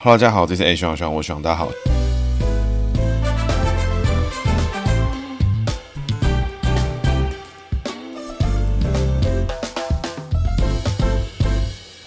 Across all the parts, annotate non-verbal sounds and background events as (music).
Hello，大家好，这是 A 徐徐，我徐大家好。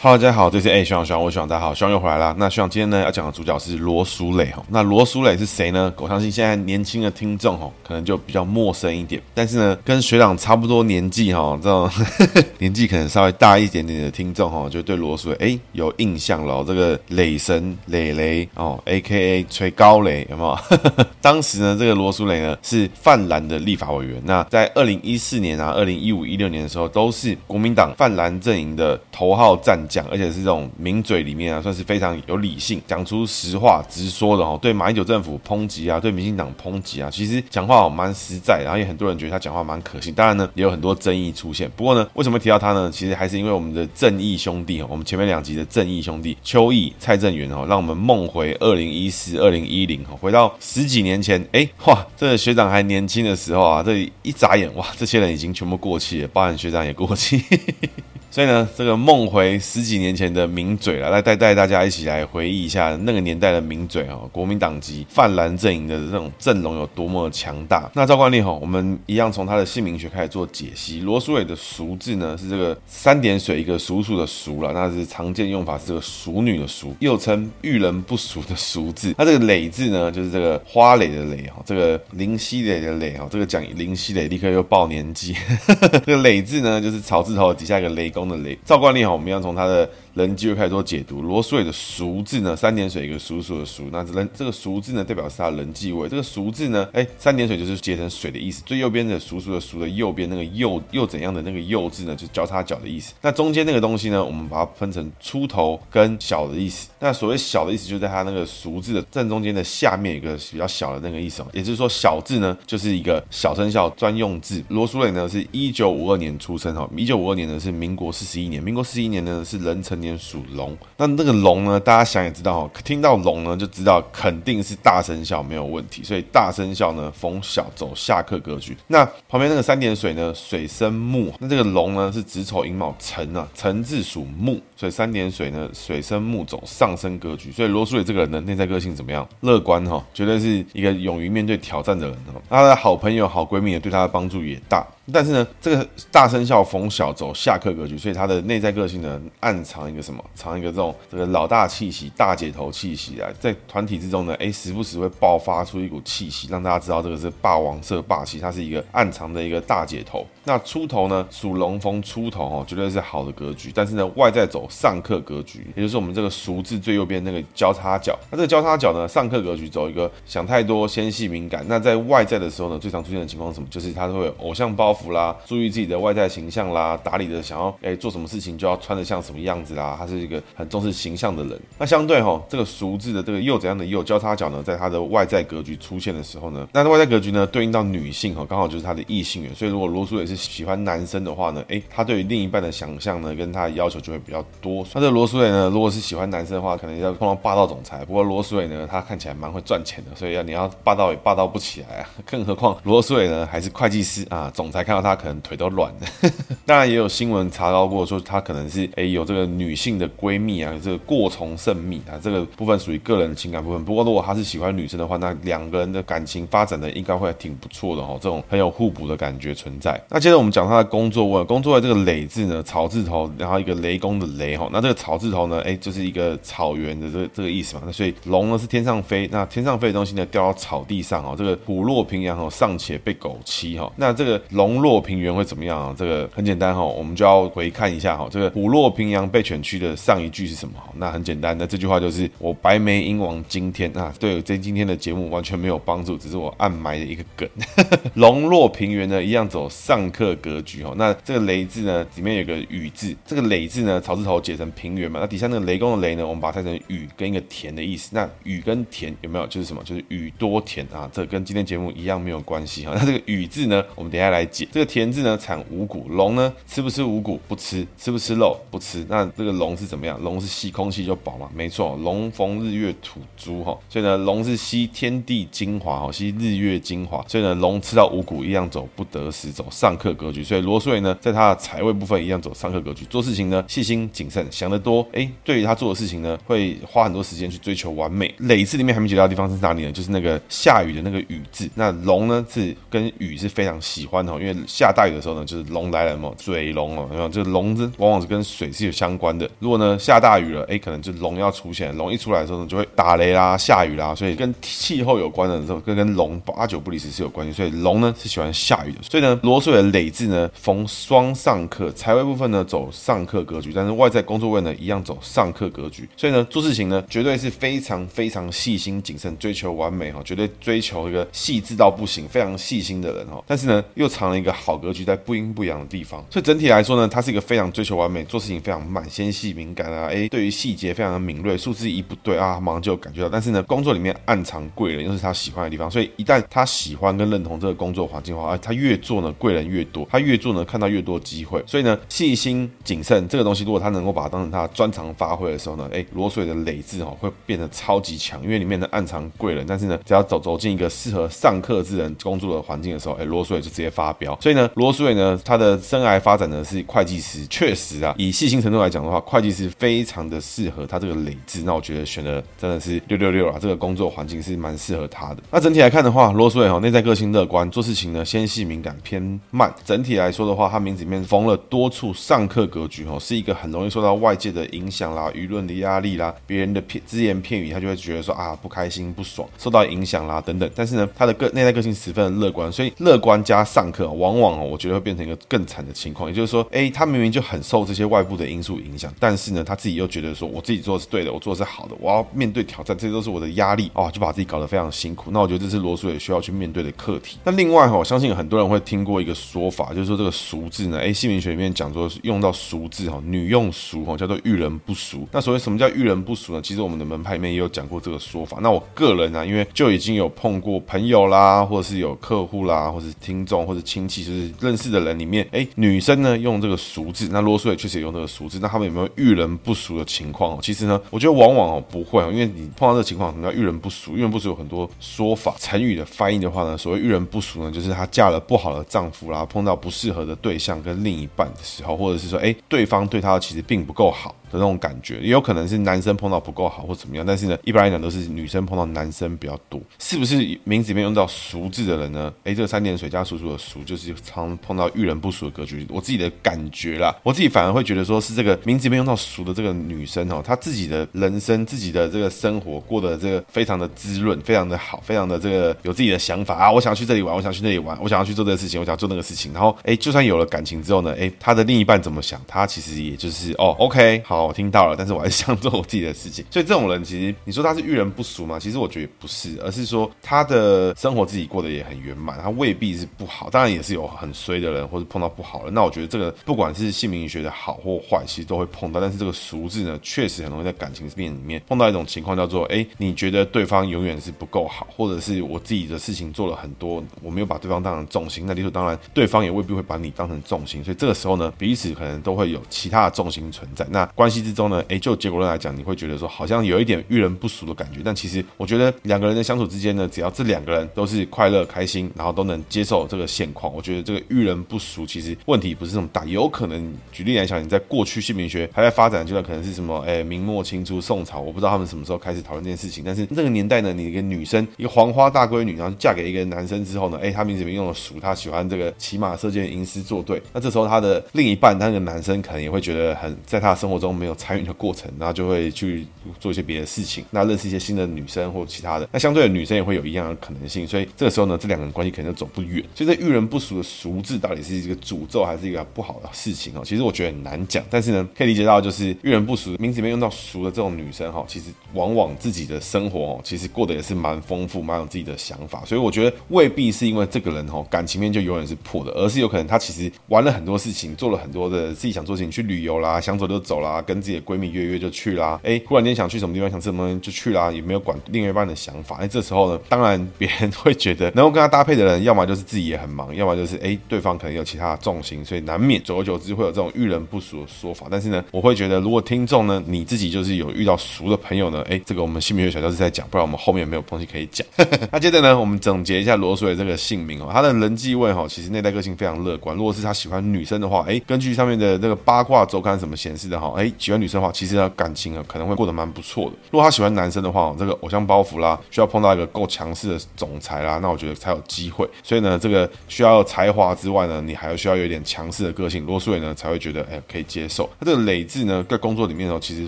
Hello，大家好，这是哎，学长学长，我学长，大家好，学长又回来了。那学长今天呢要讲的主角是罗淑蕾哈。那罗淑蕾是谁呢？我相信现在年轻的听众哈，可能就比较陌生一点。但是呢，跟学长差不多年纪哈，这种 (laughs) 年纪可能稍微大一点点的听众哈，就对罗淑蕾哎有印象了。这个蕾神磊磊哦，A.K.A. 吹高蕾有没有？(laughs) 当时呢，这个罗淑蕾呢是泛蓝的立法委员。那在二零一四年啊，二零一五一六年的时候，都是国民党泛蓝阵营的头号战讲，而且是这种名嘴里面啊，算是非常有理性，讲出实话直说的哦。对马英九政府抨击啊，对民进党抨击啊，其实讲话蛮实在，然后也很多人觉得他讲话蛮可信。当然呢，也有很多争议出现。不过呢，为什么提到他呢？其实还是因为我们的正义兄弟哦，我们前面两集的正义兄弟邱毅、蔡正元哦，让我们梦回二零一四、二零一零哦，回到十几年前。哎，哇，这个学长还年轻的时候啊，这一眨眼哇，这些人已经全部过气了，包含学长也过气。(laughs) 所以呢，这个梦回十几年前的名嘴了，来带带大家一起来回忆一下那个年代的名嘴哈，国民党籍泛蓝阵营的这种阵容有多么强大。那照惯例哈，我们一样从他的姓名学开始做解析。罗淑蕾的淑字呢是这个三点水一个叔叔的叔了，那是常见用法是个淑女的淑，又称遇人不淑的淑字。那这个蕾字呢就是这个花蕾的蕾哈，这个林熙蕾的蕾哈，这个讲林熙蕾立刻又报年纪。(laughs) 这个蕾字呢就是草字头底下一个雷公。的雷，照惯例哈，我们要从它的。人机会开始做解读，罗淑蕾的淑字呢，三点水一个叔叔的叔，那人这个淑字呢，代表是他人际位。这个淑字呢，哎，三点水就是结成水的意思。最右边的叔叔的叔的右边那个右又怎样的那个右字呢，就交叉角的意思。那中间那个东西呢，我们把它分成出头跟小的意思。那所谓小的意思，就在它那个淑字的正中间的下面一个比较小的那个意思。也就是说，小字呢就是一个小生肖专用字。罗淑蕾呢是一九五二年出生哈，一九五二年呢是民国四十一年，民国四十一年呢是壬辰。年属龙，那那个龙呢？大家想也知道，听到龙呢就知道肯定是大生肖没有问题，所以大生肖呢逢小走下克格局。那旁边那个三点水呢，水生木，那这个龙呢是子丑寅卯辰啊，辰字属木，所以三点水呢水生木走上升格局。所以罗素伟这个人呢内在个性怎么样？乐观哈，绝对是一个勇于面对挑战的人哈。他的好朋友、好闺蜜呢对他的帮助也大。但是呢，这个大生肖逢小走下克格局，所以他的内在个性呢，暗藏一个什么？藏一个这种这个老大气息、大姐头气息啊，在团体之中呢，哎，时不时会爆发出一股气息，让大家知道这个是霸王色霸气，他是一个暗藏的一个大姐头。那出头呢，属龙逢出头哦，绝对是好的格局。但是呢，外在走上克格局，也就是我们这个淑字最右边那个交叉角。那这个交叉角呢，上克格局走一个想太多、纤细敏感。那在外在的时候呢，最常出现的情况是什么？就是他都会有偶像包。服啦，注意自己的外在形象啦，打理的想要哎做什么事情就要穿的像什么样子啦，他是一个很重视形象的人。那相对哈，这个淑字的这个又怎样的又交叉角呢，在他的外在格局出现的时候呢，那外在格局呢对应到女性哈，刚好就是他的异性缘。所以如果罗淑蕾是喜欢男生的话呢，哎，他对于另一半的想象呢，跟他的要求就会比较多。那这罗苏伟呢，如果是喜欢男生的话，可能要碰到霸道总裁。不过罗苏伟呢，他看起来蛮会赚钱的，所以要你要霸道也霸道不起来啊。更何况罗苏伟呢还是会计师啊，总裁。看到他可能腿都软了，当然也有新闻查到过，说他可能是哎有这个女性的闺蜜啊，这个过从甚密啊，这个部分属于个人的情感部分。不过如果他是喜欢女生的话，那两个人的感情发展的应该会挺不错的哈，这种很有互补的感觉存在。那接着我们讲他的工作位，工作位这个蕾字呢，草字头，然后一个雷公的雷哈，那这个草字头呢，哎就是一个草原的这个这个意思嘛。那所以龙呢是天上飞，那天上飞的东西呢掉到草地上哦，这个虎落平阳哦，尚且被狗欺哈，那这个龙。龙落平原会怎么样啊？这个很简简单哈，我们就要回看一下哈，这个虎落平阳被犬欺的上一句是什么？那很简单，那这句话就是我白眉鹰王今天啊，对这今天的节目完全没有帮助，只是我暗埋的一个梗。(laughs) 龙落平原呢，一样走上克格局哈。那这个雷字呢，里面有个雨字，这个雷字呢，草字头解成平原嘛，那底下那个雷公的雷呢，我们把它拆成雨跟一个田的意思。那雨跟田有没有就是什么？就是雨多田啊，这跟今天节目一样没有关系哈。那这个雨字呢，我们等一下来解。这个田字呢，产五谷。龙呢，吃不吃五谷？不吃。吃不吃肉？不吃。那这个龙是怎么样？龙是吸空气就饱嘛？没错，龙逢日月土珠哈。所以呢，龙是吸天地精华哈，吸日月精华。所以呢，龙吃到五谷一样走不得时，走上克格局。所以罗苏蕾呢，在他的财位部分一样走上克格局，做事情呢细心谨慎，想得多。哎，对于他做的事情呢，会花很多时间去追求完美。累字里面还没提到的地方是哪里呢？就是那个下雨的那个雨字。那龙呢是跟雨是非常喜欢的，因为下大雨的时候呢，就是龙来了嘛，水龙哦，然后这个龙字往往是跟水是有相关的。如果呢下大雨了，哎，可能就龙要出现。龙一出来的时候呢，就会打雷啦、下雨啦，所以跟气候有关的时候，跟跟龙八九不离十是有关系。所以龙呢是喜欢下雨的。所以呢，罗水的累字呢逢双上克，财位部分呢走上克格局，但是外在工作位呢一样走上克格局。所以呢，做事情呢绝对是非常非常细心谨慎，追求完美哈，绝对追求一个细致到不行，非常细心的人哈。但是呢，又藏了一个好格局在不阴不阳的地方。所以整体来说呢，他是一个非常追求完美，做事情非常慢、纤细敏感啊。哎，对于细节非常的敏锐，数字一不对啊，马上就感觉到。但是呢，工作里面暗藏贵人，又是他喜欢的地方。所以一旦他喜欢跟认同这个工作环境的话，他越做呢，贵人越多，他越做呢，看到越多机会。所以呢，细心谨慎这个东西，如果他能够把它当成他专长发挥的时候呢，哎，罗水的累字哦会变得超级强，因为里面的暗藏贵人。但是呢，只要走走进一个适合上课之人工作的环境的时候，哎，罗水就直接发飙。所以呢，罗水呢，他的生涯来发展呢是会计师，确实啊，以细心程度来讲的话，会计师非常的适合他这个累字。那我觉得选的真的是六六六啊，这个工作环境是蛮适合他的。那整体来看的话，罗苏蕾哈内在个性乐观，做事情呢纤细敏感偏慢。整体来说的话，他名字里面缝了多处上课格局哈，是一个很容易受到外界的影响啦、舆论的压力啦、别人的片只言片语，他就会觉得说啊不开心不爽，受到影响啦等等。但是呢，他的个内在个性十分的乐观，所以乐观加上课，往往哦我觉得会变成一个更惨的情况。也就是说，哎，他明明就很受这些外部的因素影响，但是呢，他自己又觉得说我自己做的是对的，我做的是好的，我要面对挑战，这些都是我的压力啊、哦，就把自己搞得非常辛苦。那我觉得这是罗苏蕾需要去面对的课题。那另外哈，我相信很多人会听过一个说法，就是说这个俗字呢，哎，姓名学里面讲说用到俗字哈，女用俗哈，叫做遇人不淑。那所谓什么叫遇人不淑呢？其实我们的门派里面也有讲过这个说法。那我个人呢、啊，因为就已经有碰过朋友啦，或者是有客户啦，或者是听众或者亲戚，就是认识的人里面，哎，女女生呢用这个俗字，那啰嗦也确实也用这个俗字。那他们有没有遇人不淑的情况？其实呢，我觉得往往哦不会，因为你碰到这个情况，什么叫遇人不淑？遇人不淑有很多说法，成语的翻译的话呢，所谓遇人不淑呢，就是她嫁了不好的丈夫啦，碰到不适合的对象跟另一半的时候，或者是说，哎，对方对她其实并不够好。的那种感觉，也有可能是男生碰到不够好或怎么样，但是呢，一般来讲都是女生碰到男生比较多，是不是名字里面用到“俗”字的人呢？哎，这个三点水加“叔叔”的“叔”，就是常碰到遇人不淑的格局。我自己的感觉啦，我自己反而会觉得说是这个名字里面用到“俗”的这个女生哦，她自己的人生、自己的这个生活过得这个非常的滋润，非常的好，非常的这个有自己的想法啊。我想要去这里玩，我想去那里玩，我想要去做这个事情，我想要做那个事情。然后，哎，就算有了感情之后呢，哎，她的另一半怎么想？她其实也就是哦，OK，好。我听到了，但是我还是想做我自己的事情。(laughs) 所以这种人，其实你说他是遇人不淑吗？其实我觉得不是，而是说他的生活自己过得也很圆满，他未必是不好。当然也是有很衰的人，或者碰到不好的。那我觉得这个不管是姓名学的好或坏，其实都会碰到。但是这个俗字呢，确实很容易在感情面里面碰到一种情况，叫做哎，你觉得对方永远是不够好，或者是我自己的事情做了很多，我没有把对方当成重心。那理所当然，对方也未必会把你当成重心。所以这个时候呢，彼此可能都会有其他的重心存在。那关系之中呢，哎，就结果论来讲，你会觉得说好像有一点遇人不淑的感觉，但其实我觉得两个人的相处之间呢，只要这两个人都是快乐开心，然后都能接受这个现况，我觉得这个遇人不淑其实问题不是这么大。有可能举例来讲，你在过去姓名学还在发展阶段，可能是什么哎明末清初宋朝，我不知道他们什么时候开始讨论这件事情。但是那个年代呢，你一个女生一个黄花大闺女，然后嫁给一个男生之后呢，哎，她名字里面用了淑，她喜欢这个骑马射箭吟诗作对，那这时候她的另一半那个男生可能也会觉得很在他的生活中。没有参与的过程，然后就会去做一些别的事情，那认识一些新的女生或其他的，那相对的女生也会有一样的可能性，所以这个时候呢，这两个人关系可能就走不远。所以这遇人不淑的俗字到底是一个诅咒还是一个不好的事情哦？其实我觉得很难讲，但是呢，可以理解到就是遇人不淑名字里面用到俗的这种女生哈，其实往往自己的生活哦，其实过得也是蛮丰富、蛮有自己的想法，所以我觉得未必是因为这个人哈感情面就永远是破的，而是有可能他其实玩了很多事情，做了很多的自己想做事情，去旅游啦，想走就走啦，跟自己的闺蜜约约就去啦，哎，忽然间想去什么地方，想吃什么就去啦，也没有管另一半的想法，哎，这时候呢，当然别人会觉得能够跟他搭配的人，要么就是自己也很忙，要么就是哎对方可能有其他的重心，所以难免久而久之会有这种遇人不淑的说法。但是呢，我会觉得如果听众呢你自己就是有遇到熟的朋友呢，哎，这个我们姓名学小教室在讲，不然我们后面没有东西可以讲。(laughs) 那接着呢，我们总结一下罗淑蕾这个姓名哦，他的人际位哈，其实内在个性非常乐观。如果是他喜欢女生的话，哎，根据上面的这个八卦周刊什么显示的哈，哎，喜欢女生的话，其实呢感情啊可能会过得蛮不错的。如果他喜欢男生的话，这个偶像包袱啦，需要碰到一个够强势的总裁啦，那我觉得才有机会。所以呢，这个需要才华之外呢，你还要需要有一点强势的个性，罗素伟呢才会觉得哎可以接受。那这个累字呢，在工作里面呢，其实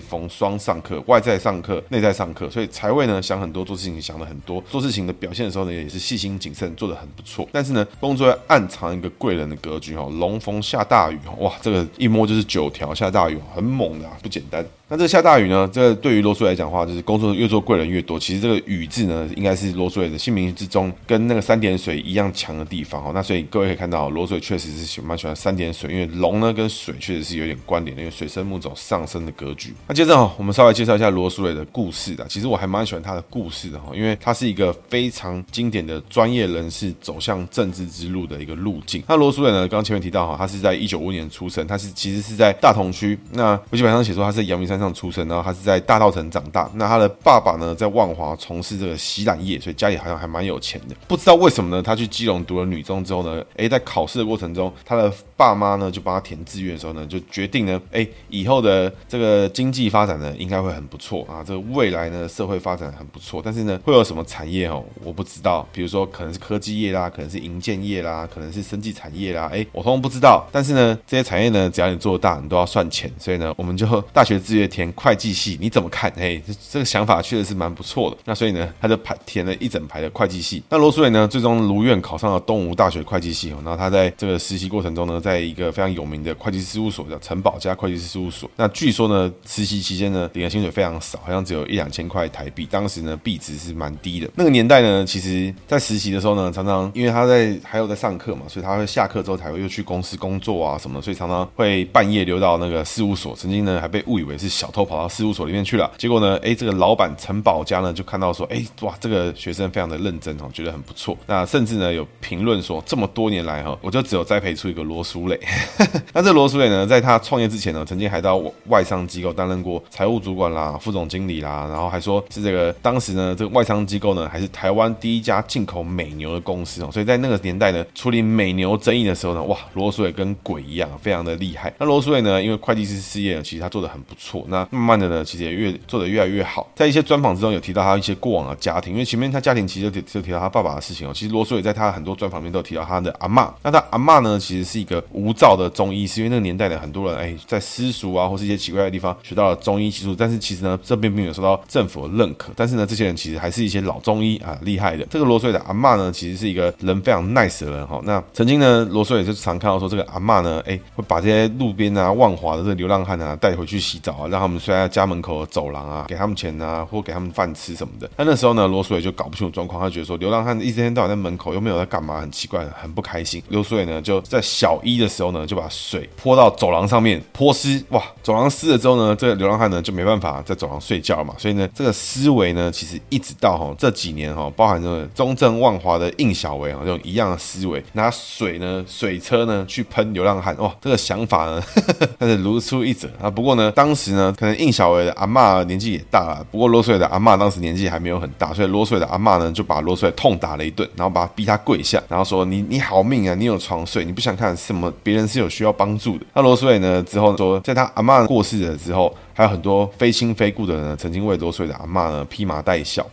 逢双上课，外在上课，内在上课，所以财位呢想很多，做事情想的很多，做事情的表现的时候呢，也是细心谨慎，做的很不错。但是呢，工作要暗藏一个贵人的格局哈，龙逢下大雨哈，哇，这个一摸就是九条下大雨，很猛啊，不简单。那这下大雨呢？这对于罗淑蕾来讲的话，就是工作越做贵人越多。其实这个雨字呢，应该是罗淑蕾的姓名之中跟那个三点水一样强的地方哦。那所以各位可以看到，罗淑蕾确实是喜蛮喜欢三点水，因为龙呢跟水确实是有点关联的，因为水生木走上升的格局。那接着哈，我们稍微介绍一下罗淑蕾的故事的。其实我还蛮喜欢他的故事的哈，因为他是一个非常经典的专业人士走向政治之路的一个路径。那罗淑蕾呢，刚前面提到哈，他是在一九五五年出生，他是其实是在大同区。那我基本上写说他是阳明山上出生，然后他是在大稻埕长大。那他的爸爸呢，在万华从事这个洗染业，所以家里好像还蛮有钱的。不知道为什么呢？他去基隆读了女中之后呢，诶，在考试的过程中，他的爸妈呢就帮他填志愿的时候呢，就决定呢，诶，以后的这个经济发展呢，应该会很不错啊。这个未来呢，社会发展很不错。但是呢，会有什么产业哦？我不知道。比如说，可能是科技业啦，可能是营建业啦，可能是生技产业啦。诶，我通通不知道。但是呢，这些产业呢，只要你做大，你都要算钱。所以呢，我们就大学志愿填会计系，你怎么看？哎，这个想法确实是蛮不错的。那所以呢，他就排填了一整排的会计系。那罗淑蕾呢，最终如愿考上了东吴大学会计系。然后他在这个实习过程中呢，在一个非常有名的会计师事务所叫陈宝家会计师事务所。那据说呢，实习期间呢，领的薪水非常少，好像只有一两千块台币。当时呢，币值是蛮低的。那个年代呢，其实在实习的时候呢，常常因为他在还有在上课嘛，所以他会下课之后才会又去公司工作啊什么的，所以常常会半夜溜到那个事务所。曾经呢，还被误以为是小偷跑到事务所里面去了。结果呢，哎，这个老板陈宝家呢，就看到说，哎，哇，这个学生非常的认真哦，觉得很不错。那甚至呢，有评论说，这么多年来哈，我就只有栽培出一个罗淑磊。(laughs) 那这罗淑磊呢，在他创业之前呢，曾经还到外商机构担任过财务主管啦、副总经理啦，然后还说是这个当时呢，这个外商机构呢，还是台湾第一家进口美牛的公司哦。所以在那个年代呢，处理美牛争议的时候呢，哇，罗淑蕾跟鬼一样，非常的厉害。那罗淑蕾呢，因为会计师事业呢，其实他做的很不错。那慢慢的呢，其实也越做的越来越好。在一些专访之中有提到他一些过往的家庭，因为前面他家庭其实就提就提到他爸爸的事情哦。其实罗素也在他很多专访里面都提到他的阿嬷。那他阿嬷呢，其实是一个无照的中医师，因为那个年代的很多人哎，在私塾啊或是一些奇怪的地方学到了中医技术，但是其实呢，这边并没有受到政府的认可。但是呢，这些人其实还是一些老中医啊，厉害的。这个罗素的阿嬷呢，其实是一个人非常 nice 的人哈。那曾经呢，罗素也就常看到说，这个阿嬷呢，哎，会把这些路边啊、万华的这个流浪汉啊带回去洗澡啊，让他们睡在家门口的走廊啊，给他们钱啊，或给他们饭吃什么的。那那时候呢，罗素伟就搞不清楚状况，他觉得说流浪汉一天到晚在门口又没有在干嘛，很奇怪，很不开心。罗素伟呢，就在小一的时候呢，就把水泼到走廊上面泼湿，哇，走廊湿了之后呢，这个流浪汉呢就没办法在走廊睡觉嘛。所以呢，这个思维呢，其实一直到哈这几年哈，包含着中正万华的应小维啊，这种一样的思维，拿水呢，水车呢去喷流浪汉，哇，这个想法呢，(laughs) 但是如出一辙啊。不过呢，当时呢，可能应小伟的阿妈年纪也大了，不过罗淑蕾的阿妈当时年纪还没有很大，所以罗淑蕾的阿妈呢就把罗淑蕾痛打了一顿，然后把他逼他跪下，然后说：“你你好命啊，你有床睡，你不想看什么别人是有需要帮助的。”那罗淑蕾呢之后说，在他阿妈过世了之后，还有很多非亲非故的人呢，曾经为罗水的阿妈呢披麻戴孝。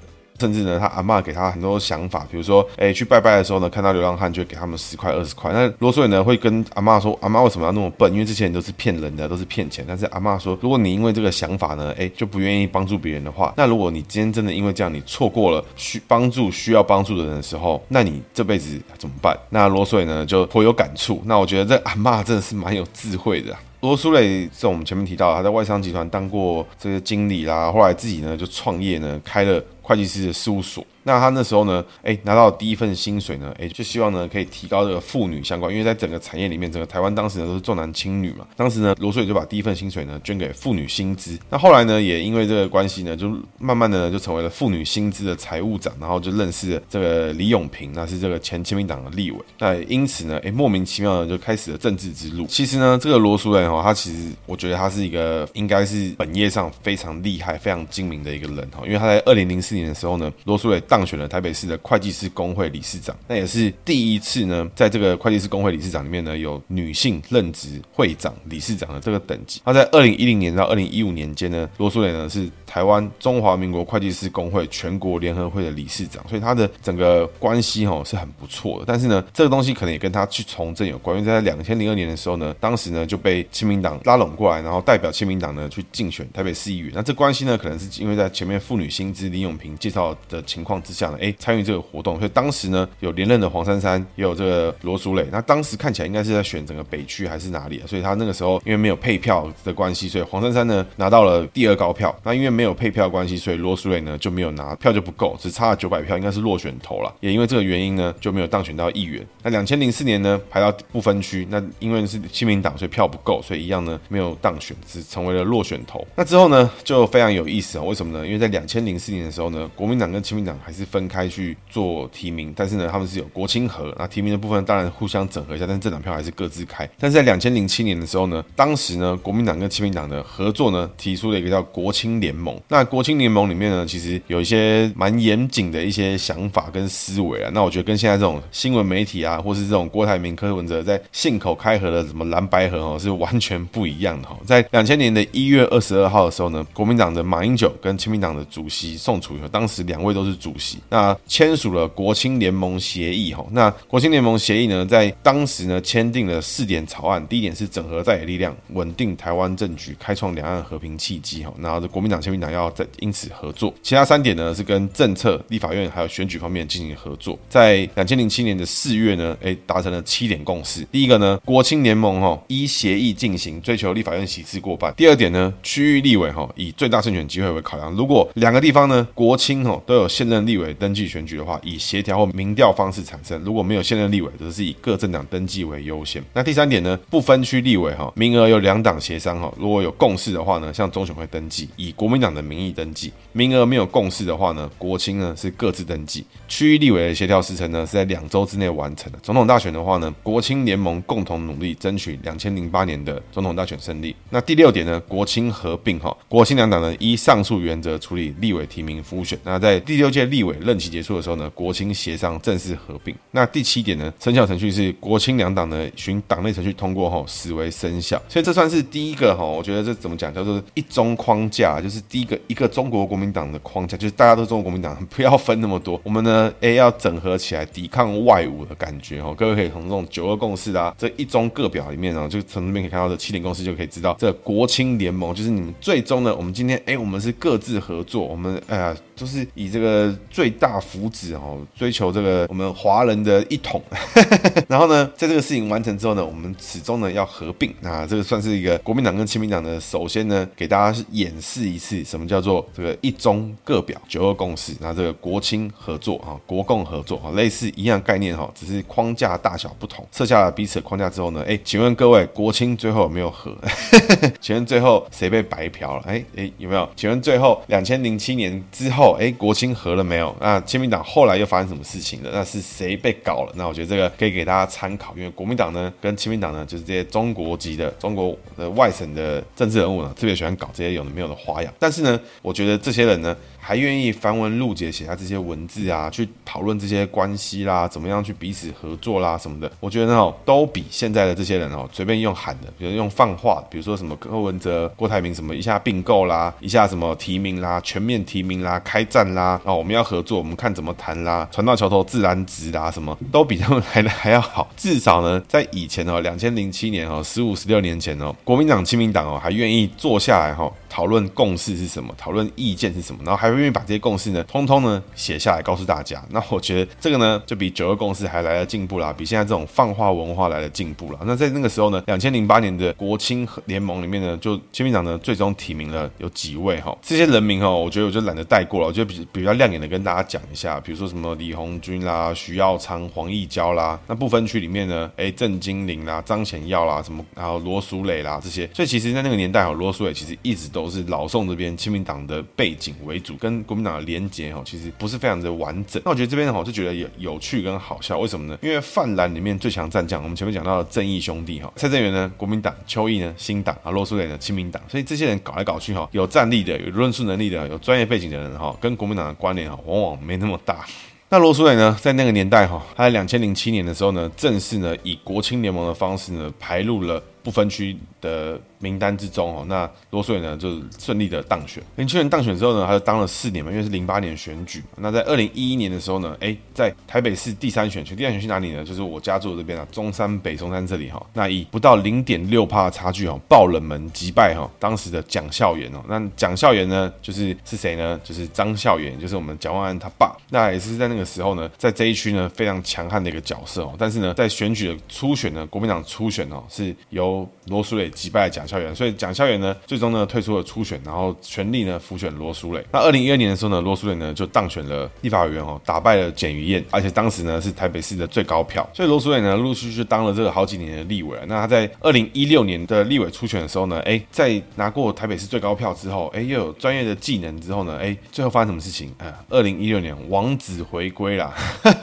甚至呢，他阿妈给他很多想法，比如说，哎，去拜拜的时候呢，看到流浪汉就会给他们十块、二十块。那罗苏蕾呢会跟阿妈说，阿妈为什么要那么笨？因为这些人都是骗人的，都是骗钱。但是阿妈说，如果你因为这个想法呢，哎，就不愿意帮助别人的话，那如果你今天真的因为这样，你错过了需帮助需要帮助的人的时候，那你这辈子怎么办？那罗苏蕾呢就颇有感触。那我觉得这阿妈真的是蛮有智慧的。罗苏蕾，这我们前面提到，他在外商集团当过这个经理啦，后来自己呢就创业呢，开了会计师的事务所。那他那时候呢，哎，拿到第一份薪水呢，哎，就希望呢可以提高这个妇女相关，因为在整个产业里面，整个台湾当时呢都是重男轻女嘛。当时呢，罗苏蕾就把第一份薪水呢捐给妇女薪资。那后来呢，也因为这个关系呢，就慢慢的呢就成为了妇女薪资的财务长，然后就认识了这个李永平，那是这个前亲民党的立委。那因此呢，哎，莫名其妙的就开始了政治之路。其实呢，这个罗苏蕾哈，他其实我觉得他是一个应该是本业上非常厉害、非常精明的一个人哈，因为他在二零零四四年的时候呢，罗苏蕾当选了台北市的会计师工会理事长，那也是第一次呢，在这个会计师工会理事长里面呢，有女性任职会长、理事长的这个等级。那在二零一零年到二零一五年间呢，罗苏蕾呢是台湾中华民国会计师公会全国联合会的理事长，所以他的整个关系哦是很不错的。但是呢，这个东西可能也跟他去从政有关，因为在两千零二年的时候呢，当时呢就被亲民党拉拢过来，然后代表亲民党呢去竞选台北市议员。那这关系呢，可能是因为在前面妇女新知李永平介绍的情况之下呢，哎，参与。这个活动，所以当时呢有连任的黄珊珊，也有这个罗淑蕾。那当时看起来应该是在选整个北区还是哪里啊？所以他那个时候因为没有配票的关系，所以黄珊珊呢拿到了第二高票。那因为没没有配票关系，所以罗苏蕾呢就没有拿票就不够，只差了九百票，应该是落选投了。也因为这个原因呢就没有当选到议员。那两千零四年呢排到不分区，那因为是亲民党，所以票不够，所以一样呢没有当选，只成为了落选投。那之后呢就非常有意思啊，为什么呢？因为在两千零四年的时候呢，国民党跟亲民党还是分开去。做提名，但是呢，他们是有国亲合，那提名的部分当然互相整合一下，但是政党票还是各自开。但是在两千零七年的时候呢，当时呢，国民党跟亲民党的合作呢，提出了一个叫国亲联盟。那国青联盟里面呢，其实有一些蛮严谨的一些想法跟思维啊。那我觉得跟现在这种新闻媒体啊，或是这种郭台铭、柯文哲在信口开河的什么蓝白合哦，是完全不一样的哈。在两千年的一月二十二号的时候呢，国民党的马英九跟亲民党的主席宋楚瑜，当时两位都是主席，那签署了国青联盟协议哈，那国青联盟协议呢，在当时呢签订了四点草案，第一点是整合在野力量，稳定台湾政局，开创两岸和平契机哈，然后这国民党、亲民党要在因此合作。其他三点呢是跟政策、立法院还有选举方面进行合作。在两千零七年的四月呢，哎，达成了七点共识。第一个呢，国青联盟哈依协议进行，追求立法院席次过半。第二点呢，区域立委哈以最大胜选机会为考量，如果两个地方呢国青哈都有现任立委登记选举的话，以协调或民调方式产生，如果没有现任立委，则是以各政党登记为优先。那第三点呢，不分区立委哈，名额由两党协商哈，如果有共识的话呢，向中选会登记，以国民党的名义登记。名额没有共识的话呢，国青呢是各自登记。区域立委的协调时程呢是在两周之内完成的。总统大选的话呢，国青联盟共同努力争取两千零八年的总统大选胜利。那第六点呢，国青合并哈，国青两党呢依上述原则处理立委提名复选。那在第六届立委任期结束的时候呢，国青协商正式合并。那第七点呢，生效程序是国青两党呢循党内程序通过后，视为生效。所以这算是第一个哈，我觉得这怎么讲叫做一中框架，就是第一个一个中国国民党的框架，就是大家都中国国民党，不要分那么多。我们呢，哎，要整合起来抵抗外侮的感觉哦。各位可以从这种九二共识啊，这一中各表里面呢，就从这边可以看到这七点共识，就可以知道这国青联盟就是你们最终呢，我们今天哎，我们是各自合作，我们哎呀，就是以这个最大福祉哦，追求这个我们华人的一统。(laughs) 然后呢，在这个事情完成之后呢，我们始终呢要合并。那这个算是一个国民党跟亲民党呢，首先呢给大家演示一次什么叫做这个一中各表九二共识。那这个国亲合作啊，国共合作啊，类似一样概念哈，只是框架大小不同。设下了彼此的框架之后呢，哎，请问各位国亲最后有没有合？(laughs) 请问最后谁被白嫖了？哎哎，有没有？请问最后两千零七年之后，哎，国亲合了没有？那亲民党后来又发生什么事情了？那是谁被搞了？那我觉得这个可以给大家参考，因为国民党呢跟亲民党呢就是这些中国籍的中国的外省的政治人物呢，特别喜欢搞这些有的没有的花样。但但是呢，我觉得这些人呢还愿意繁文缛节写下这些文字啊，去讨论这些关系啦，怎么样去彼此合作啦什么的，我觉得呢，哦，都比现在的这些人哦，随便用喊的，比如用放话，比如说什么柯文哲、郭台铭什么一下并购啦，一下什么提名啦，全面提名啦，开战啦，哦，我们要合作，我们看怎么谈啦，船到桥头自然直啦，什么都比他们 (laughs) 来的还要好。至少呢，在以前哦，两千零七年哦，十五十六年前哦，国民党、亲民党哦，还愿意坐下来哈、哦。讨论共识是什么？讨论意见是什么？然后还会愿意把这些共识呢，通通呢写下来告诉大家。那我觉得这个呢，就比九二共识还来得进步啦，比现在这种放话文化来得进步了。那在那个时候呢，两千零八年的国亲联盟里面呢，就亲民党呢最终提名了有几位哈，这些人名哈，我觉得我就懒得带过了，我觉得比比较亮眼的跟大家讲一下，比如说什么李鸿钧啦、徐耀昌、黄义交啦，那不分区里面呢，哎，郑金玲啦、张显耀啦，什么还有罗淑蕾啦这些，所以其实，在那个年代哈，罗淑蕾其实一直。都是老宋这边亲民党的背景为主，跟国民党的连结哈，其实不是非常的完整。那我觉得这边哈就觉得有有趣跟好笑，为什么呢？因为泛蓝里面最强战将，我们前面讲到的正义兄弟哈，蔡正元呢国民党，邱毅呢新党啊，罗淑蕾呢亲民党，所以这些人搞来搞去哈，有战力的、有论述能力的、有专业背景的人哈，跟国民党的关联哈，往往没那么大。那罗淑蕾呢，在那个年代哈，他在两千零七年的时候呢，正式呢以国亲联盟的方式呢排入了不分区的。名单之中哦，那罗淑蕾呢就顺利的当选。零七年当选之后呢，他就当了四年嘛，因为是零八年选举。那在二零一一年的时候呢，哎，在台北市第三选区，第三选区哪里呢？就是我家住这边啊，中山北中山这里哈。那以不到零点六趴的差距哦，爆冷门击败哈当时的蒋孝严哦。那蒋孝严呢，就是是谁呢？就是张孝严，就是我们蒋万安他爸。那也是在那个时候呢，在这一区呢非常强悍的一个角色哦。但是呢，在选举的初选呢，国民党初选哦，是由罗淑蕾击败蒋。孝元，所以蒋孝元呢，最终呢退出了初选，然后全力呢辅选罗淑蕾。那二零一二年的时候呢，罗淑蕾呢就当选了立法委员哦，打败了简于晏，而且当时呢是台北市的最高票。所以罗淑蕾呢陆续续当了这个好几年的立委。那他在二零一六年的立委初选的时候呢，哎，在拿过台北市最高票之后，哎，又有专业的技能之后呢，哎，最后发生什么事情？啊，二零一六年王子回归啦，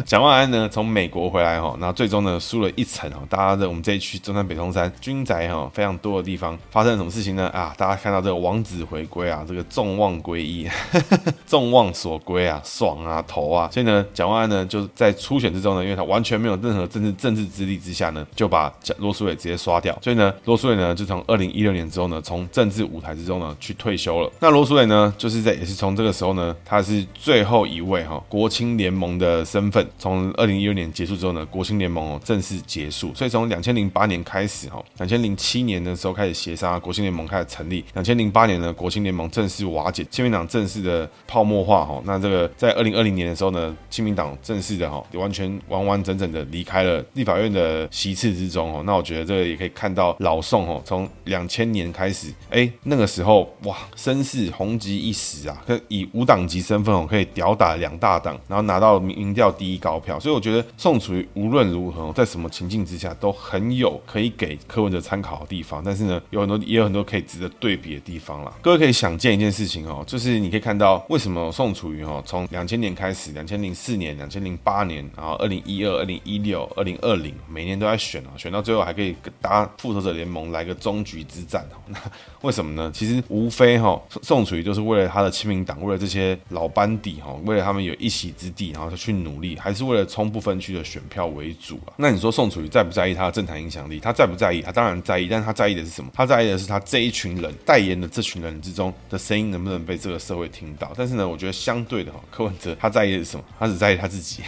蒋万安呢从美国回来哈，然后最终呢输了一层哦。大家的我们这一区中山北中山军宅哈非常多的地方。发生了什么事情呢？啊，大家看到这个王子回归啊，这个众望归一，(laughs) 众望所归啊，爽啊，投啊！所以呢，蒋万安呢就在初选之中呢，因为他完全没有任何政治政治资历之下呢，就把罗淑蕾直接刷掉。所以呢，罗淑蕾呢就从二零一六年之后呢，从政治舞台之中呢去退休了。那罗淑蕾呢，就是在也是从这个时候呢，他是最后一位哈国青联盟的身份，从二零一六年结束之后呢，国青联盟哦正式结束。所以从两千零八年开始哈，两千零七年的时候开始。协商，国亲联盟开始成立。两千零八年呢，国亲联盟正式瓦解，亲民党正式的泡沫化。哈，那这个在二零二零年的时候呢，亲民党正式的哈，完全完完整整的离开了立法院的席次之中。哈，那我觉得这个也可以看到老宋哦，从两千年开始，哎，那个时候哇，声势红极一时啊，可以无党籍身份哦，可以吊打两大党，然后拿到民调第一高票。所以我觉得宋楚瑜无论如何，在什么情境之下都很有可以给柯文哲参考的地方。但是呢，有很多也有很多可以值得对比的地方啦。各位可以想见一件事情哦，就是你可以看到为什么宋楚瑜哦，从两千年开始，两千零四年、两千零八年，然后二零一二、二零一六、二零二零，每年都在选啊，选到最后还可以搭复仇者联盟来个终局之战哦。(laughs) 那为什么呢？其实无非哈，宋楚瑜就是为了他的亲民党，为了这些老班底哈，为了他们有一席之地，然后他去努力，还是为了冲不分区的选票为主啊？那你说宋楚瑜在不在意他的政坛影响力？他在不在意？他当然在意，但他在在意的是什么？他在意的是。他这一群人代言的这群人之中的声音能不能被这个社会听到？但是呢，我觉得相对的哈，柯文哲他在意的是什么？他只在意他自己。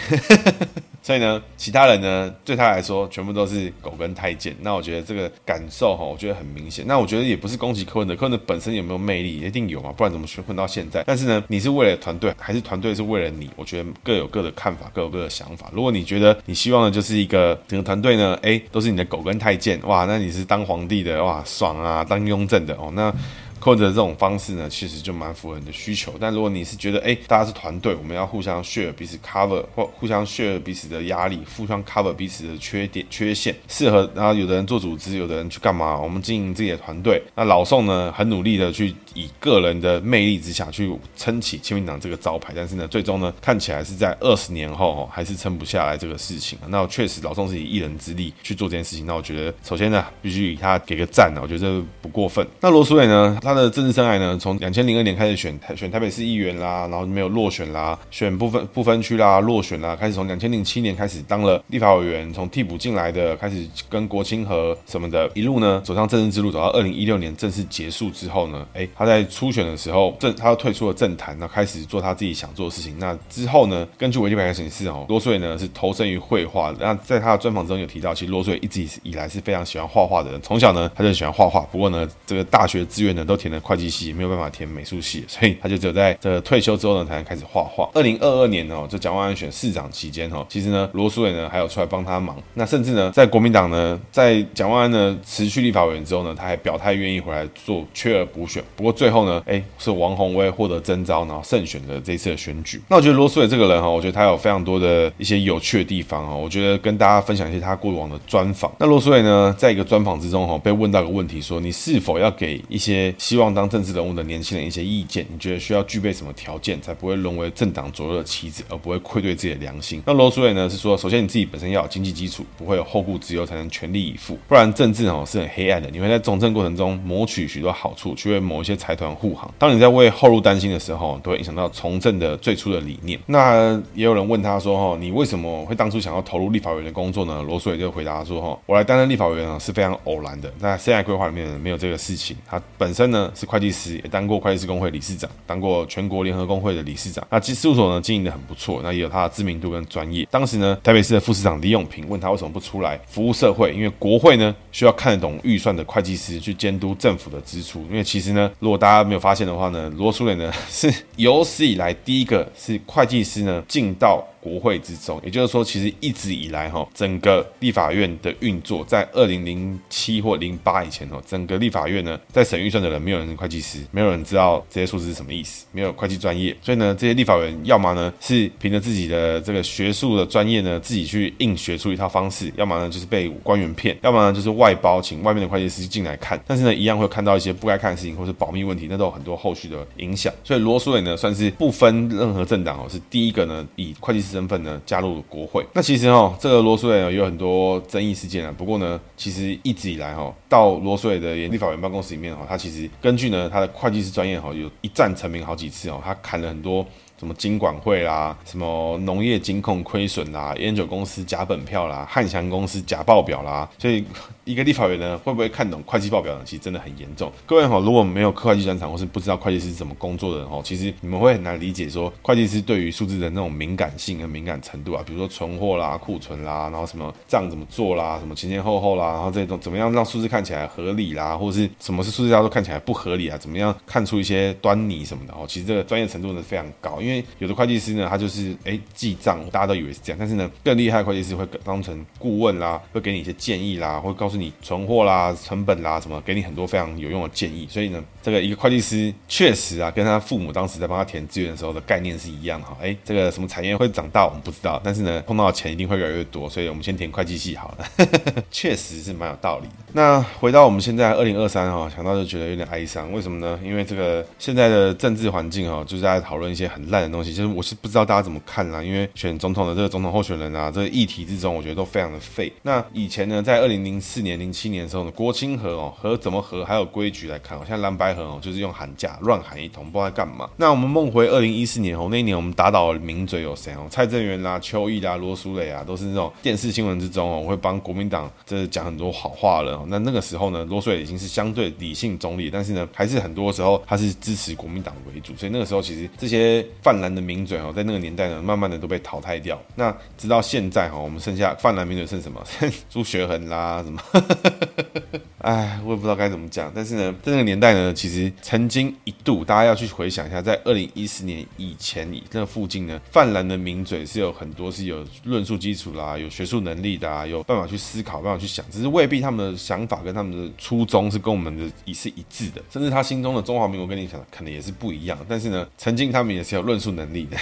所以呢，其他人呢，对他来说全部都是狗跟太监。那我觉得这个感受哈，我觉得很明显。那我觉得也不是攻击柯文哲，柯文哲本身有没有魅力，一定有嘛，不然怎么选混到现在？但是呢，你是为了团队，还是团队是为了你？我觉得各有各的看法，各有各的想法。如果你觉得你希望的就是一个整个团队呢，哎，都是你的狗跟太监，哇，那你是当皇帝的哇，爽啊，当雍正的哦，那。或者这种方式呢，其实就蛮符合你的需求。但如果你是觉得，哎，大家是团队，我们要互相 share 彼此 cover，或互相 share 彼此的压力，互相 cover 彼此的缺点、缺陷，适合。然后有的人做组织，有的人去干嘛？我们经营自己的团队。那老宋呢，很努力的去以个人的魅力之下去撑起亲民党这个招牌。但是呢，最终呢，看起来是在二十年后哦，还是撑不下来这个事情。那确实，老宋是以一人之力去做这件事情。那我觉得，首先呢，必须以他给个赞啊，我觉得这不过分。那罗淑蕾呢？他的政治生涯呢，从两千零二年开始选台选台北市议员啦，然后没有落选啦，选不分不分区啦，落选啦，开始从两千零七年开始当了立法委员，从替补进来的，开始跟国亲和什么的，一路呢走上政治之路，走到二零一六年正式结束之后呢，哎，他在初选的时候政他又退出了政坛，那开始做他自己想做的事情。那之后呢，根据维基百科显示哦，罗淑蕾呢是投身于绘画的。那在他的专访中有提到，其实罗淑蕾一直以来是非常喜欢画画的人，从小呢他就喜欢画画。不过呢，这个大学志愿呢都填了会计系，没有办法填美术系，所以他就只有在这个退休之后呢才能开始画画。二零二二年呢，就蒋万安选市长期间哈，其实呢罗素伟呢还有出来帮他忙。那甚至呢，在国民党呢，在蒋万安呢辞去立法委员之后呢，他还表态愿意回来做缺额补选。不过最后呢，哎，是王鸿薇获得征召，然后胜选了这一次的选举。那我觉得罗淑蕾这个人哈，我觉得他有非常多的一些有趣的地方哈，我觉得跟大家分享一些他过往的专访。那罗淑蕾呢，在一个专访之中哈，被问到一个问题说，你是否要给一些希望当政治人物的年轻人一些意见？你觉得需要具备什么条件，才不会沦为政党左右的棋子，而不会愧对自己的良心？那罗淑蕾呢是说，首先你自己本身要有经济基础，不会有后顾之忧，才能全力以赴。不然政治哦是很黑暗的，你会在从政过程中谋取许多好处，去为某一些财团护航。当你在为后路担心的时候，都会影响到从政的最初的理念。那也有人问他说：“哈，你为什么会当初想要投入立法委员的工作呢？”罗素也就回答说：“哈，我来担任立法委员呢是非常偶然的，在生涯规划里面没有这个事情。他本身呢是会计师，也当过会计师公会理事长，当过全国联合公会的理事长。那其事务所呢经营得很不错，那也有他的知名度跟专业。当时呢，台北市的副市长李永平问他为什么不出来服务社会，因为国会呢需要看得懂预算的会计师去监督政府的支出。因为其实呢，如如果大家没有发现的话呢，罗淑蕾呢是有史以来第一个是会计师呢进到。国会之中，也就是说，其实一直以来哈，整个立法院的运作，在二零零七或零八以前哦，整个立法院呢，在审预算的人没有人是会计师，没有人知道这些数字是什么意思，没有会计专业，所以呢，这些立法员要么呢是凭着自己的这个学术的专业呢，自己去硬学出一套方式，要么呢就是被官员骗，要么呢就是外包请外面的会计师进来看，但是呢，一样会看到一些不该看的事情或是保密问题，那都有很多后续的影响。所以罗淑蕾呢，算是不分任何政党哦，是第一个呢以会计师身份呢加入国会。那其实哈，这个罗淑蕾有很多争议事件啊。不过呢，其实一直以来哈，到罗淑蕾的立法委员办公室里面哈，他其实根据呢他的会计师专业哈，有一战成名好几次哦，他砍了很多。什么金管会啦，什么农业金控亏损啦，烟酒公司假本票啦，汉翔公司假报表啦，所以一个立法委员呢，会不会看懂会计报表呢？其实真的很严重。各位哈，如果没有会计专长，或是不知道会计师怎么工作的人哦，其实你们会很难理解说会计师对于数字的那种敏感性跟敏感程度啊，比如说存货啦、库存啦，然后什么账怎么做啦，什么前前后后啦，然后这种怎么样让数字看起来合理啦，或是什么是数字家都看起来不合理啊？怎么样看出一些端倪什么的哦？其实这个专业程度呢非常高，因为有的会计师。呢，他就是哎记账，大家都以为是这样，但是呢，更厉害的会计师会当成顾问啦，会给你一些建议啦，会告诉你存货啦、成本啦什么，给你很多非常有用的建议。所以呢，这个一个会计师确实啊，跟他父母当时在帮他填志愿的时候的概念是一样的哈。哎，这个什么产业会长大，我们不知道，但是呢，碰到的钱一定会越来越多，所以我们先填会计系好了，确实是蛮有道理的。那回到我们现在二零二三哈，想到就觉得有点哀伤，为什么呢？因为这个现在的政治环境哈，就是在讨论一些很烂的东西，就是我是。不知道大家怎么看啦？因为选总统的这个总统候选人啊，这个议题之中，我觉得都非常的废。那以前呢，在二零零四四年、零七年的时候呢，国清河哦，和怎么和还有规矩来看哦，像蓝白合哦，就是用喊价乱喊一通，不知道在干嘛。那我们梦回二零一四年哦，那一年我们打倒名嘴有谁哦？蔡正元啦、邱毅啦、罗淑蕾啊，都是那种电视新闻之中哦，会帮国民党这讲很多好话了。那那个时候呢，罗淑蕾已经是相对理性中立，但是呢，还是很多时候他是支持国民党为主。所以那个时候，其实这些泛蓝的名嘴哦。在那个年代呢，慢慢的都被淘汰掉。那直到现在哈，我们剩下泛蓝名嘴剩什么？(laughs) 朱学恒啦，什么？(laughs) 哎，我也不知道该怎么讲。但是呢，在那个年代呢，其实曾经一度，大家要去回想一下，在二零一四年以前，那附近呢，泛蓝的名嘴是有很多是有论述基础啦，有学术能力的啊，有办法去思考，办法去想，只是未必他们的想法跟他们的初衷是跟我们的一是一致的，甚至他心中的中华民国跟你想的可能也是不一样。但是呢，曾经他们也是有论述能力的。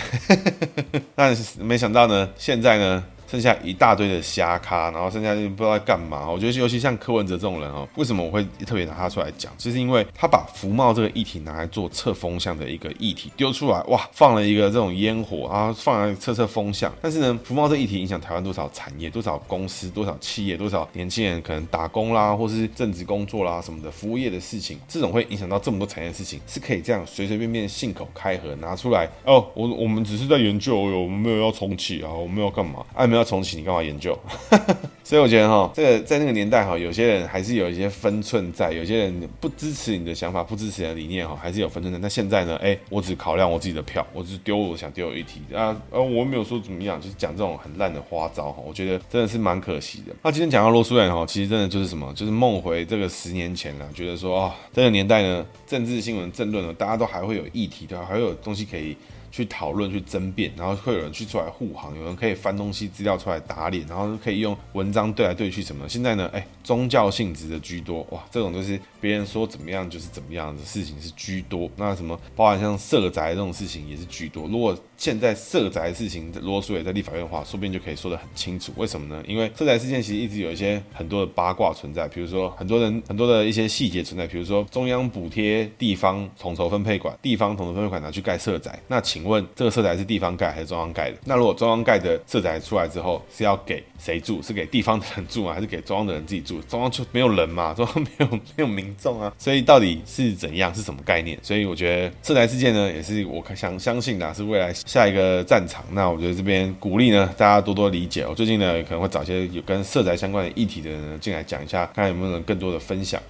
(laughs) 但是没想到呢，现在呢，剩下一大堆的瞎咖，然后剩下就不知道在干嘛。我觉得尤其像柯文哲这种人哦，为什么我会特别拿他出来讲？就是因为他把福茂这个议题拿来做测风向的一个议题丢出来，哇，放了一个这种烟火，然后放来测测风向。但是呢，福茂这议题影响台湾多少产业、多少公司、多少企业、多少年轻人可能打工啦，或是正职工作啦什么的服务业的事情，这种会影响到这么多产业的事情，是可以这样随随便便信口开河拿出来哦。我我们只是在研究，我们没有要重启啊，我们要干嘛？哎、没要重启，你干嘛研究？(laughs) 所以我觉得哈，这个在那个年代哈，有些人还是有一些分寸在，有些人不支持你的想法，不支持你的理念哈，还是有分寸在。那现在呢？哎，我只考量我自己的票，我只丢我想丢一题啊，呃，我没有说怎么样，就是讲这种很烂的花招哈，我觉得真的是蛮可惜的。那今天讲到罗苏莱哈，其实真的就是什么，就是梦回这个十年前了，觉得说啊，这个年代呢，政治新闻政论呢，大家都还会有议题对吧？还会有东西可以。去讨论、去争辩，然后会有人去出来护航，有人可以翻东西资料出来打脸，然后可以用文章对来对去什么。现在呢，哎，宗教性质的居多，哇，这种就是别人说怎么样就是怎么样的事情是居多。那什么，包含像色宅这种事情也是居多。如果现在社宅的事情罗素也在立法院的话，说不定就可以说得很清楚。为什么呢？因为社宅事件其实一直有一些很多的八卦存在，比如说很多人很多的一些细节存在，比如说中央补贴地方统筹分配款，地方统筹分配款拿去盖社宅，那请。问这个社宅是地方盖还是中央盖的？那如果中央盖的社宅出来之后，是要给谁住？是给地方的人住吗？还是给中央的人自己住？中央就没有人嘛？中央没有没有民众啊？所以到底是怎样？是什么概念？所以我觉得社宅事件呢，也是我想相信的，是未来下一个战场。那我觉得这边鼓励呢，大家多多理解。我最近呢，可能会找一些有跟色彩相关的议题的人进来讲一下，看看有没有更多的分享。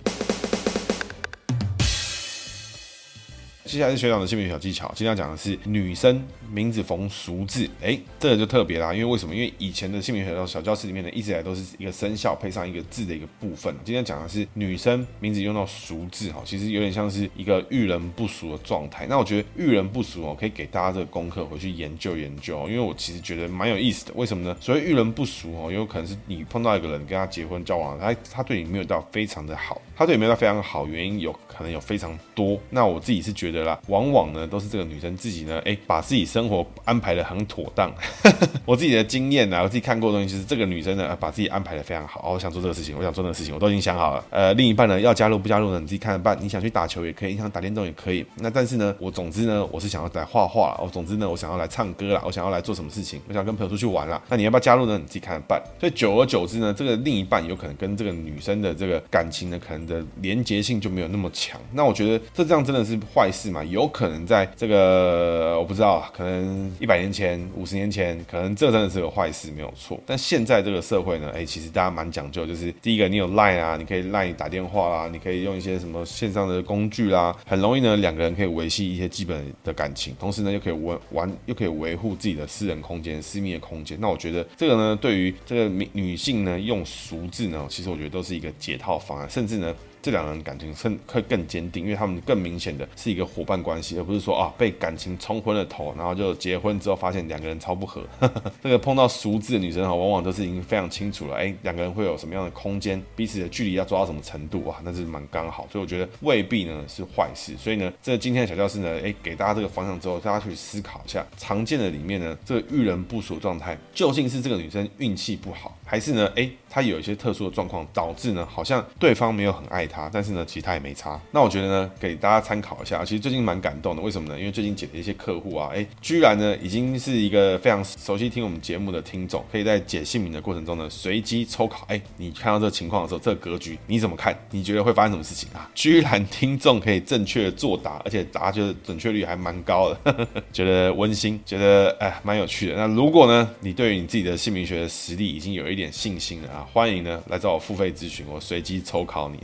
接下来是学长的姓名小技巧，今天要讲的是女生名字逢熟字，哎，这个就特别啦，因为为什么？因为以前的姓名学校小教室里面呢，一直以来都是一个生肖配上一个字的一个部分。今天讲的是女生名字用到熟字，哈，其实有点像是一个遇人不熟的状态。那我觉得遇人不熟哦，可以给大家这个功课回去研究研究，因为我其实觉得蛮有意思的。为什么呢？所谓遇人不熟哦，有可能是你碰到一个人跟他结婚交往，他他对你没有到非常的好，他对没有到非常好，原因有可能有非常多。那我自己是觉得啦，往往呢都是这个女生自己呢，哎，把自己生活安排的很妥当。(laughs) 我自己的经验啊，我自己看过的东西，就是这个女生呢，把自己安排的非常好。哦，我想做这个事情，我想做那个事情，我都已经想好了。呃，另一半呢要加入不加入呢，你自己看着办。你想去打球也可以，你想打电动也可以。那但是呢，我总之呢，我是想要来画画。我总之呢，我想要来唱歌啦，我想要来做什么事情，我想跟朋友出去玩啦。那你要不要加入呢？你自己看着办。所以久而久之呢，这个另一半有可能跟这个女生的这个感情呢，可能的连结性就没有那么强。那我觉得这这样真的是坏事嘛？有可能在这个我不知道，可能一百年前、五十年前，可能这真的是个坏事，没有错。但现在这个社会呢，哎，其实大家蛮讲究，就是第一个，你有 Line 啊，你可以 Line 打电话啦，你可以用一些什么线上的工具啦，很容易呢，两个人可以维系一些基本的感情，同时呢，又可以玩玩，又可以维护自己的私人空间、私密的空间。那我觉得这个呢，对于这个女女性呢，用淑字呢，其实我觉得都是一个解套方案，甚至呢。这两个人感情更会更坚定，因为他们更明显的是一个伙伴关系，而不是说啊被感情冲昏了头，然后就结婚之后发现两个人超不合。(laughs) 这个碰到熟字的女生哈，往往都是已经非常清楚了，哎，两个人会有什么样的空间，彼此的距离要抓到什么程度，哇，那是蛮刚好。所以我觉得未必呢是坏事。所以呢，这今天的小教室呢，哎，给大家这个方向之后，大家去思考一下，常见的里面呢，这个遇人不淑状态，究竟是这个女生运气不好，还是呢，哎，他有一些特殊的状况导致呢，好像对方没有很爱他。但是呢，其实他也没差。那我觉得呢，给大家参考一下。其实最近蛮感动的，为什么呢？因为最近解的一些客户啊，哎，居然呢已经是一个非常熟悉听我们节目的听众，可以在解姓名的过程中呢，随机抽考。哎，你看到这个情况的时候，这个格局你怎么看？你觉得会发生什么事情啊？(laughs) 居然听众可以正确的作答，而且答就是准确率还蛮高的，(laughs) 觉得温馨，觉得哎蛮有趣的。那如果呢，你对于你自己的姓名学的实力已经有一点信心了啊，欢迎呢来找我付费咨询，我随机抽考你。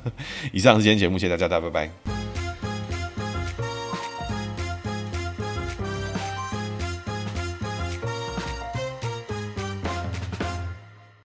(laughs) 以上是今天节目，谢谢大家，大家拜拜。